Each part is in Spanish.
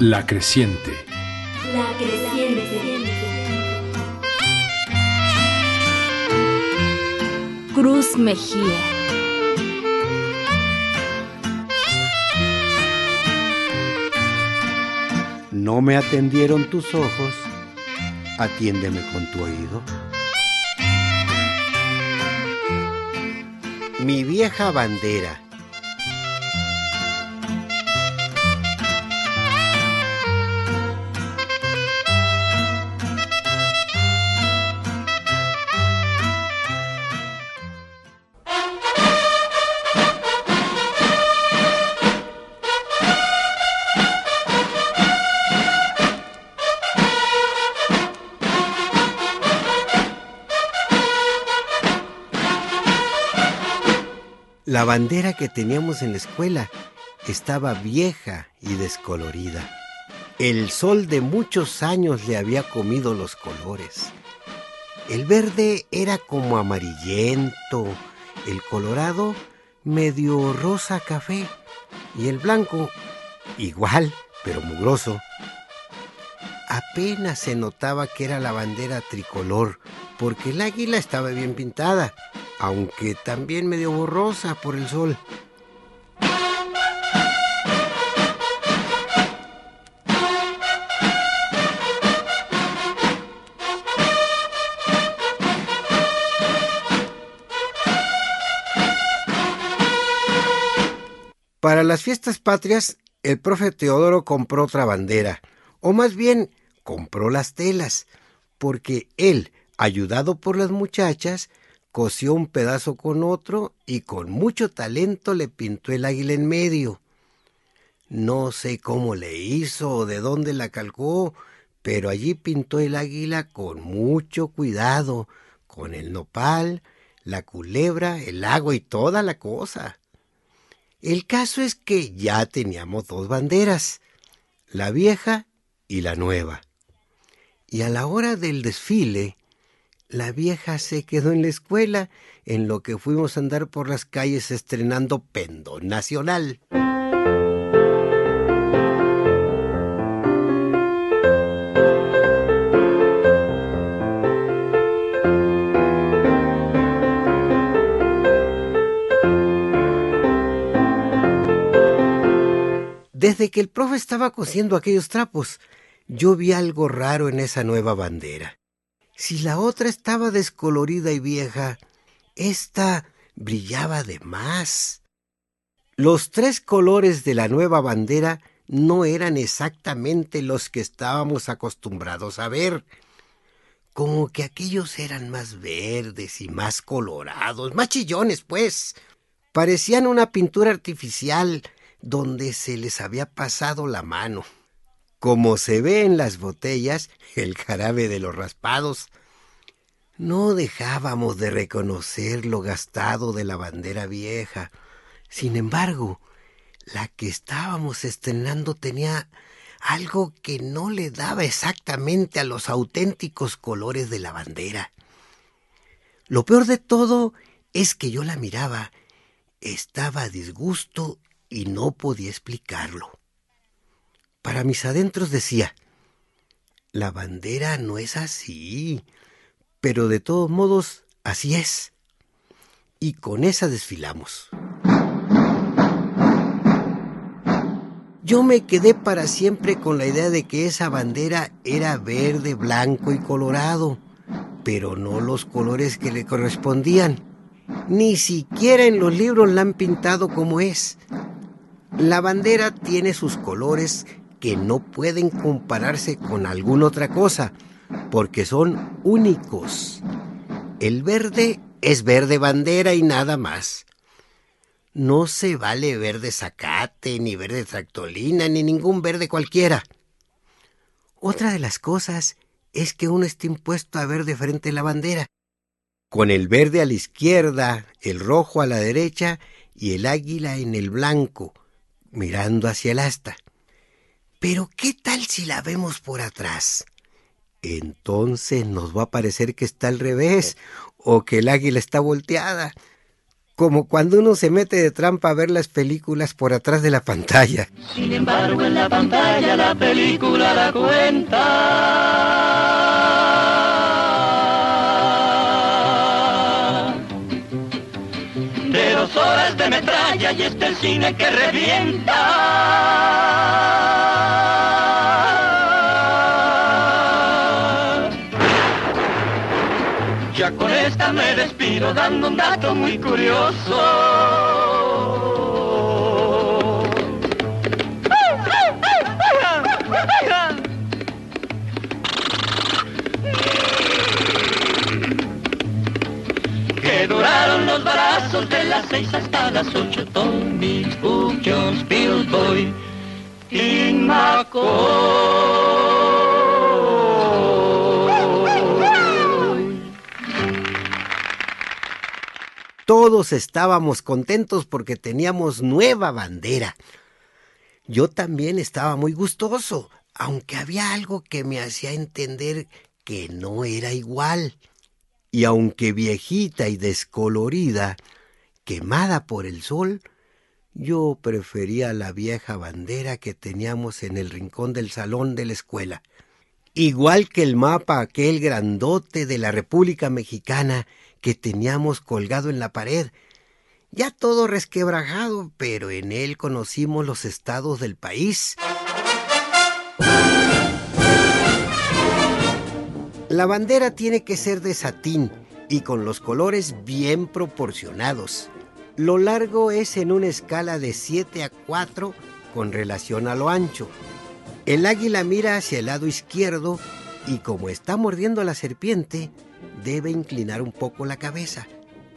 La creciente. La creciente. Cruz Mejía. No me atendieron tus ojos, atiéndeme con tu oído. Mi vieja bandera. La bandera que teníamos en la escuela estaba vieja y descolorida. El sol de muchos años le había comido los colores. El verde era como amarillento, el colorado medio rosa café y el blanco igual, pero mugroso. Apenas se notaba que era la bandera tricolor, porque el águila estaba bien pintada aunque también medio borrosa por el sol. Para las fiestas patrias, el profe Teodoro compró otra bandera, o más bien compró las telas, porque él, ayudado por las muchachas, cosió un pedazo con otro y con mucho talento le pintó el águila en medio. No sé cómo le hizo o de dónde la calcó, pero allí pintó el águila con mucho cuidado, con el nopal, la culebra, el agua y toda la cosa. El caso es que ya teníamos dos banderas, la vieja y la nueva. Y a la hora del desfile, la vieja se quedó en la escuela, en lo que fuimos a andar por las calles estrenando Pendón Nacional. Desde que el profe estaba cosiendo aquellos trapos, yo vi algo raro en esa nueva bandera. Si la otra estaba descolorida y vieja, esta brillaba de más. Los tres colores de la nueva bandera no eran exactamente los que estábamos acostumbrados a ver. Como que aquellos eran más verdes y más colorados, más chillones, pues. Parecían una pintura artificial donde se les había pasado la mano. Como se ve en las botellas, el jarabe de los raspados, no dejábamos de reconocer lo gastado de la bandera vieja. Sin embargo, la que estábamos estrenando tenía algo que no le daba exactamente a los auténticos colores de la bandera. Lo peor de todo es que yo la miraba, estaba a disgusto y no podía explicarlo. Para mis adentros decía, la bandera no es así, pero de todos modos así es. Y con esa desfilamos. Yo me quedé para siempre con la idea de que esa bandera era verde, blanco y colorado, pero no los colores que le correspondían. Ni siquiera en los libros la han pintado como es. La bandera tiene sus colores que no pueden compararse con alguna otra cosa, porque son únicos. El verde es verde bandera y nada más. No se vale verde zacate, ni verde tractolina, ni ningún verde cualquiera. Otra de las cosas es que uno está impuesto a ver de frente la bandera, con el verde a la izquierda, el rojo a la derecha y el águila en el blanco, mirando hacia el asta. Pero ¿qué tal si la vemos por atrás? Entonces nos va a parecer que está al revés o que el águila está volteada. como cuando uno se mete de trampa a ver las películas por atrás de la pantalla. Sin embargo, en la pantalla la película da cuenta de dos horas de metralla y este el cine que revienta. Ya con esta me despido dando un dato muy curioso. Que duraron los brazos de las seis hasta las ocho. Tommy, Spook, Jones, Bill Boy y McCoy. Todos estábamos contentos porque teníamos nueva bandera. Yo también estaba muy gustoso, aunque había algo que me hacía entender que no era igual. Y aunque viejita y descolorida, quemada por el sol, yo prefería la vieja bandera que teníamos en el rincón del salón de la escuela. Igual que el mapa aquel grandote de la República Mexicana que teníamos colgado en la pared, ya todo resquebrajado, pero en él conocimos los estados del país. La bandera tiene que ser de satín y con los colores bien proporcionados. Lo largo es en una escala de 7 a 4 con relación a lo ancho. El águila mira hacia el lado izquierdo y como está mordiendo a la serpiente, debe inclinar un poco la cabeza,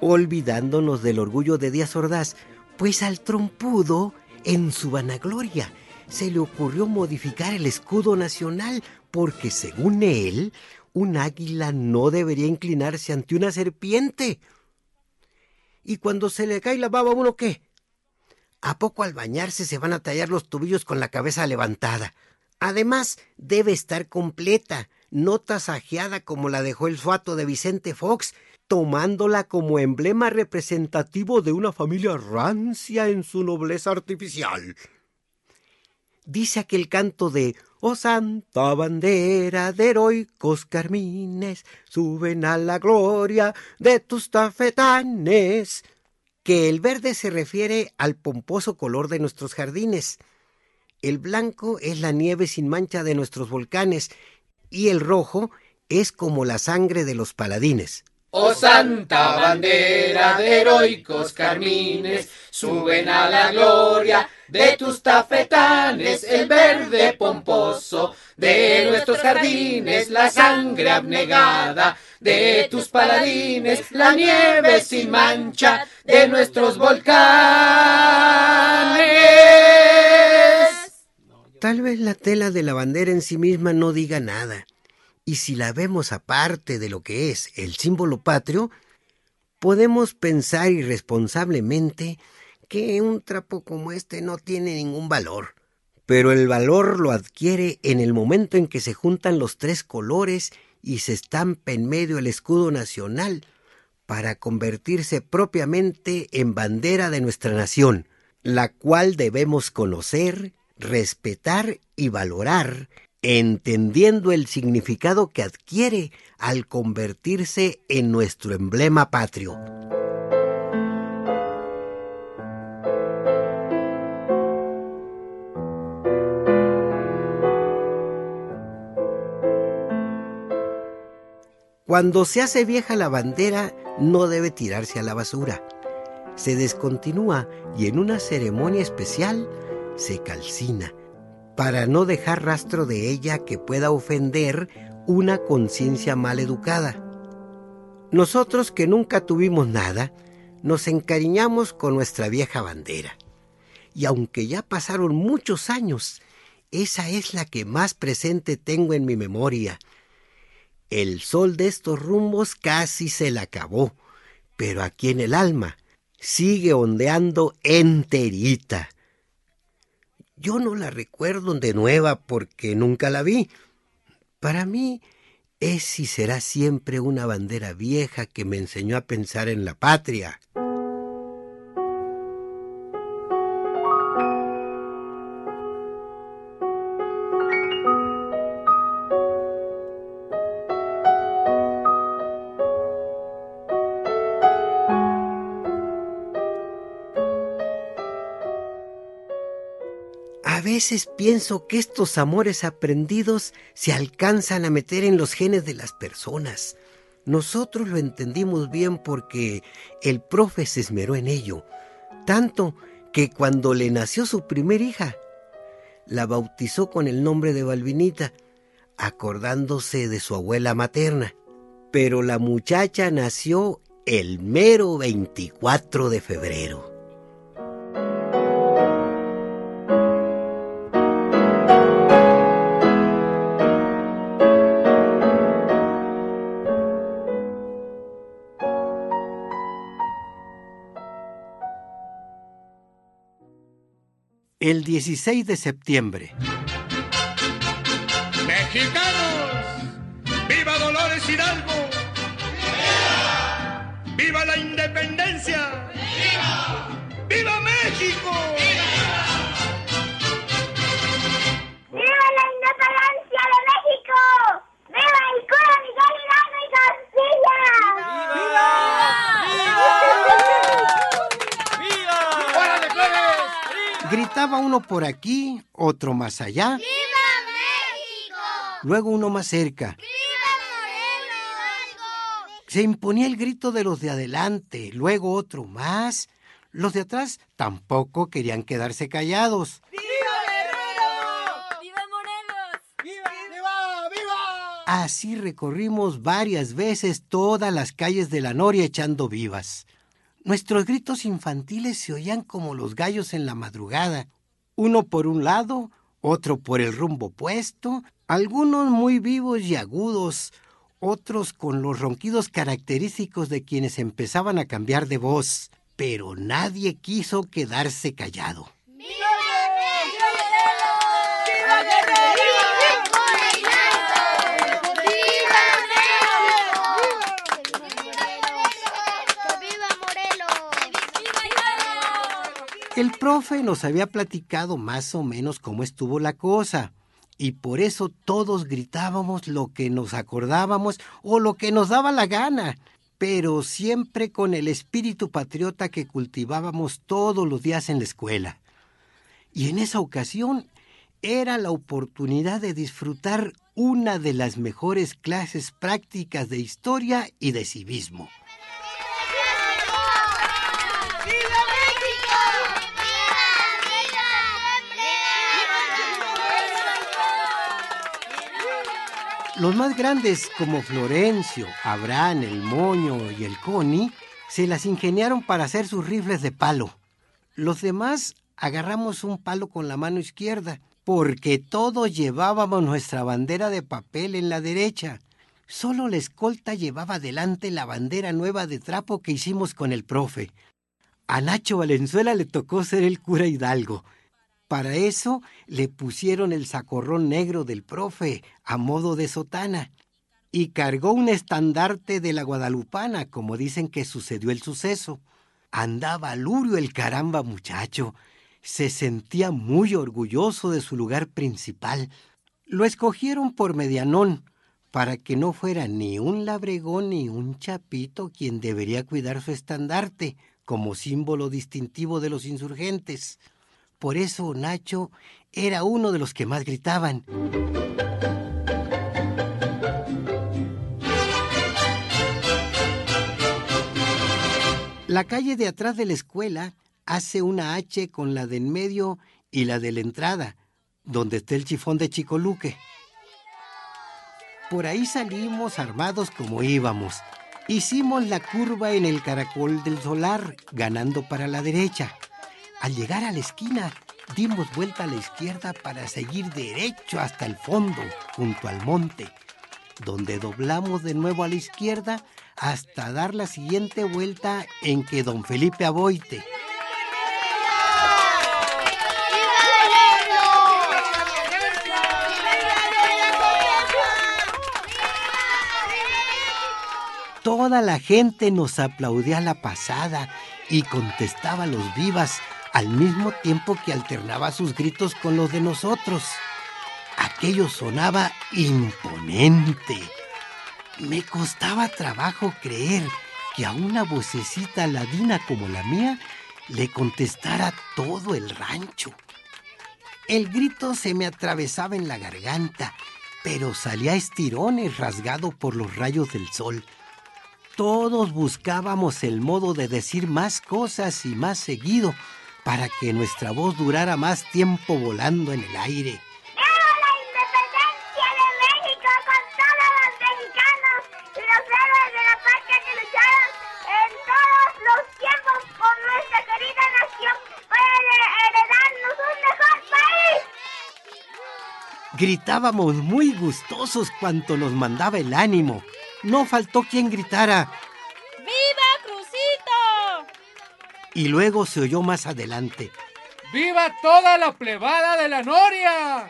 olvidándonos del orgullo de Díaz Ordaz, pues al trompudo, en su vanagloria, se le ocurrió modificar el escudo nacional porque según él, un águila no debería inclinarse ante una serpiente. ¿Y cuando se le cae la baba uno qué? ¿A poco al bañarse se van a tallar los tubillos con la cabeza levantada? Además, debe estar completa, no tasajeada como la dejó el suato de Vicente Fox, tomándola como emblema representativo de una familia rancia en su nobleza artificial. Dice aquel canto de Oh santa bandera de heroicos carmines, suben a la gloria de tus tafetanes, que el verde se refiere al pomposo color de nuestros jardines, el blanco es la nieve sin mancha de nuestros volcanes, y el rojo es como la sangre de los paladines. Oh santa bandera de heroicos carmines, suben a la gloria de tus tafetanes, el verde pomposo de nuestros jardines, la sangre abnegada de tus paladines, la nieve sin mancha de nuestros volcanes. Tal vez la tela de la bandera en sí misma no diga nada, y si la vemos aparte de lo que es el símbolo patrio, podemos pensar irresponsablemente que un trapo como este no tiene ningún valor. Pero el valor lo adquiere en el momento en que se juntan los tres colores y se estampa en medio el escudo nacional para convertirse propiamente en bandera de nuestra nación, la cual debemos conocer, respetar y valorar, entendiendo el significado que adquiere al convertirse en nuestro emblema patrio. Cuando se hace vieja la bandera, no debe tirarse a la basura. Se descontinúa y en una ceremonia especial se calcina, para no dejar rastro de ella que pueda ofender una conciencia mal educada. Nosotros que nunca tuvimos nada, nos encariñamos con nuestra vieja bandera. Y aunque ya pasaron muchos años, esa es la que más presente tengo en mi memoria. El sol de estos rumbos casi se la acabó, pero aquí en el alma sigue ondeando enterita. Yo no la recuerdo de nueva porque nunca la vi. Para mí es y será siempre una bandera vieja que me enseñó a pensar en la patria. Veces pienso que estos amores aprendidos se alcanzan a meter en los genes de las personas. Nosotros lo entendimos bien porque el profe se esmeró en ello, tanto que cuando le nació su primer hija, la bautizó con el nombre de Balvinita, acordándose de su abuela materna. Pero la muchacha nació el mero 24 de febrero. El 16 de septiembre. ¡Mexicanos! ¡Viva Dolores Hidalgo! ¡Viva! ¡Viva la independencia! ¡Viva! ¡Viva México! Gritaba uno por aquí, otro más allá, ¡Viva México! luego uno más cerca. ¡Viva Moreno Hidalgo! Se imponía el grito de los de adelante, luego otro más. Los de atrás tampoco querían quedarse callados. ¡Viva Morelos! Así recorrimos varias veces todas las calles de la Noria echando vivas. Nuestros gritos infantiles se oían como los gallos en la madrugada, uno por un lado, otro por el rumbo opuesto, algunos muy vivos y agudos, otros con los ronquidos característicos de quienes empezaban a cambiar de voz, pero nadie quiso quedarse callado. ¡Viva México! ¡Viva Guerrero! ¡Viva México! ¡Viva Morelos! El profe nos había platicado más o menos cómo estuvo la cosa, y por eso todos gritábamos lo que nos acordábamos o lo que nos daba la gana, pero siempre con el espíritu patriota que cultivábamos todos los días en la escuela. Y en esa ocasión era la oportunidad de disfrutar una de las mejores clases prácticas de historia y de civismo. Los más grandes, como Florencio, Abraham, el Moño y el Coni, se las ingeniaron para hacer sus rifles de palo. Los demás agarramos un palo con la mano izquierda, porque todos llevábamos nuestra bandera de papel en la derecha. Solo la escolta llevaba delante la bandera nueva de trapo que hicimos con el profe. A Nacho Valenzuela le tocó ser el cura Hidalgo. Para eso le pusieron el sacorrón negro del profe a modo de sotana y cargó un estandarte de la Guadalupana, como dicen que sucedió el suceso. Andaba lurio el caramba muchacho. Se sentía muy orgulloso de su lugar principal. Lo escogieron por medianón, para que no fuera ni un labregón ni un chapito quien debería cuidar su estandarte como símbolo distintivo de los insurgentes. Por eso Nacho era uno de los que más gritaban. La calle de atrás de la escuela hace una H con la de en medio y la de la entrada, donde está el chifón de Chicoluque. Por ahí salimos armados como íbamos. Hicimos la curva en el caracol del solar, ganando para la derecha. Al llegar a la esquina, dimos vuelta a la izquierda para seguir derecho hasta el fondo, junto al monte, donde doblamos de nuevo a la izquierda hasta dar la siguiente vuelta en que don Felipe Aboite, toda la gente nos aplaudía la pasada y contestaba los vivas al mismo tiempo que alternaba sus gritos con los de nosotros. Aquello sonaba imponente. Me costaba trabajo creer que a una vocecita ladina como la mía le contestara todo el rancho. El grito se me atravesaba en la garganta, pero salía estirones rasgado por los rayos del sol. Todos buscábamos el modo de decir más cosas y más seguido para que nuestra voz durara más tiempo volando en el aire. ¡Viva la independencia de México con todos los mexicanos y los héroes de la patria que lucharon en todos los tiempos por nuestra querida nación para heredarnos un mejor país! Gritábamos muy gustosos cuanto nos mandaba el ánimo. No faltó quien gritara. Y luego se oyó más adelante. ¡Viva toda la plebada de la Noria!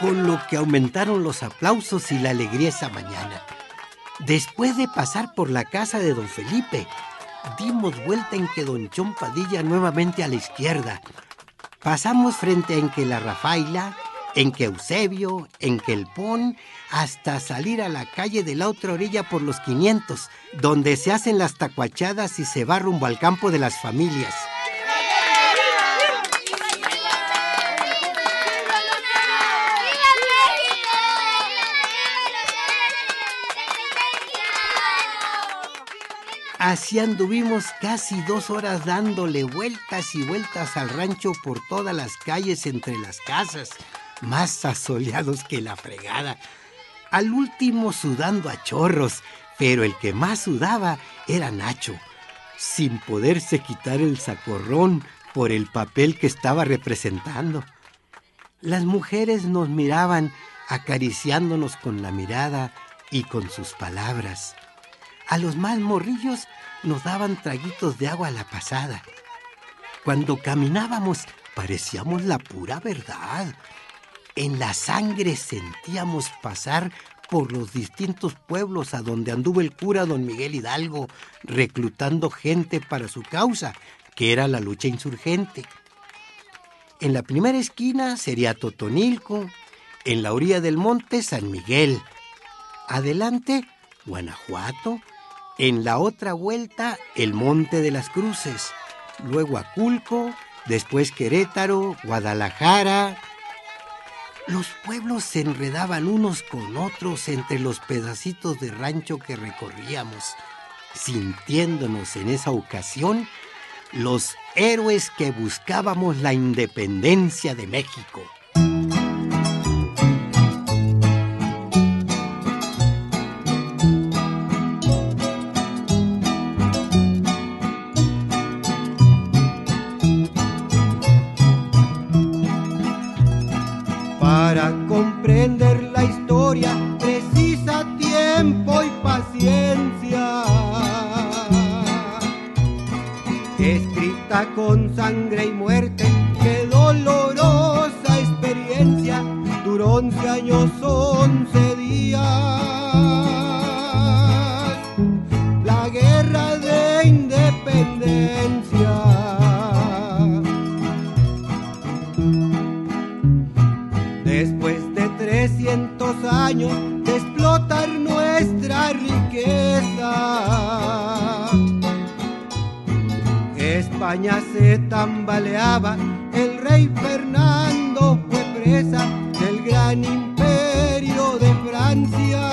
con lo que aumentaron los aplausos y la alegría esa mañana. Después de pasar por la casa de don Felipe, dimos vuelta en que don Chon Padilla nuevamente a la izquierda. Pasamos frente en que la Rafaela, en que Eusebio, en que el Pon, hasta salir a la calle de la otra orilla por los 500, donde se hacen las tacuachadas y se va rumbo al campo de las familias. Así anduvimos casi dos horas dándole vueltas y vueltas al rancho por todas las calles entre las casas, más asoleados que la fregada. Al último sudando a chorros, pero el que más sudaba era Nacho, sin poderse quitar el sacorrón por el papel que estaba representando. Las mujeres nos miraban acariciándonos con la mirada y con sus palabras. A los más morrillos nos daban traguitos de agua a la pasada. Cuando caminábamos parecíamos la pura verdad. En la sangre sentíamos pasar por los distintos pueblos a donde anduvo el cura don Miguel Hidalgo, reclutando gente para su causa, que era la lucha insurgente. En la primera esquina sería Totonilco, en la orilla del monte San Miguel. Adelante, Guanajuato, en la otra vuelta, el Monte de las Cruces, luego Aculco, después Querétaro, Guadalajara. Los pueblos se enredaban unos con otros entre los pedacitos de rancho que recorríamos, sintiéndonos en esa ocasión los héroes que buscábamos la independencia de México. Escrita con sangre y muerte, qué dolorosa experiencia. Duró once años, once días. La guerra de independencia. Después de 300 años España se tambaleaba, el rey Fernando fue presa del gran imperio de Francia.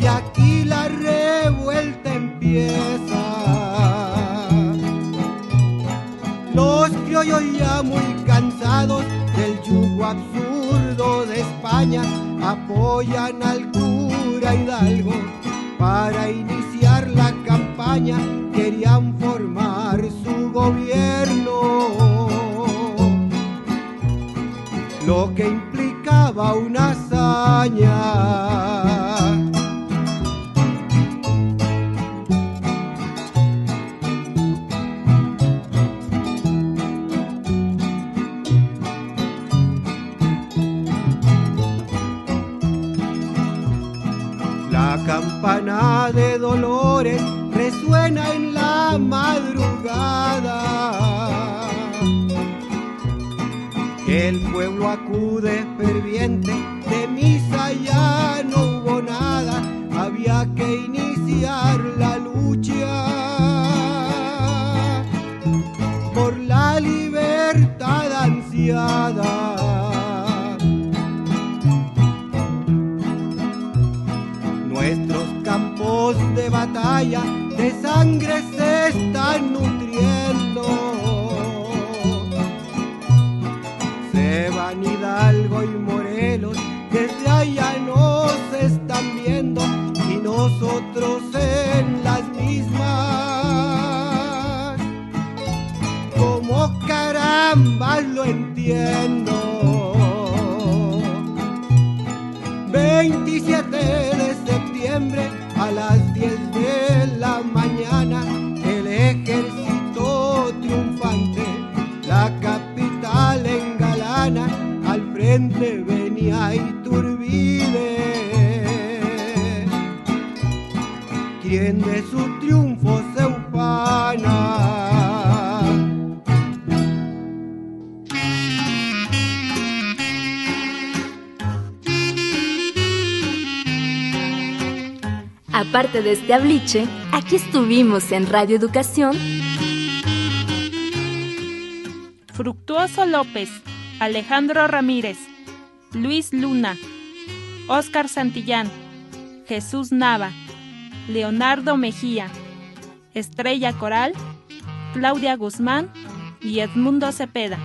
Y aquí la revuelta empieza. Los criollos ya muy cansados del yugo absurdo de España apoyan al cura Hidalgo para iniciar desde allá nos están viendo y nosotros en las mismas. Como caramba lo entiendo. Su triunfo se ufana. Aparte de este abliche, aquí estuvimos en Radio Educación. Fructuoso López, Alejandro Ramírez, Luis Luna, Óscar Santillán, Jesús Nava, Leonardo Mejía, Estrella Coral, Claudia Guzmán y Edmundo Cepeda.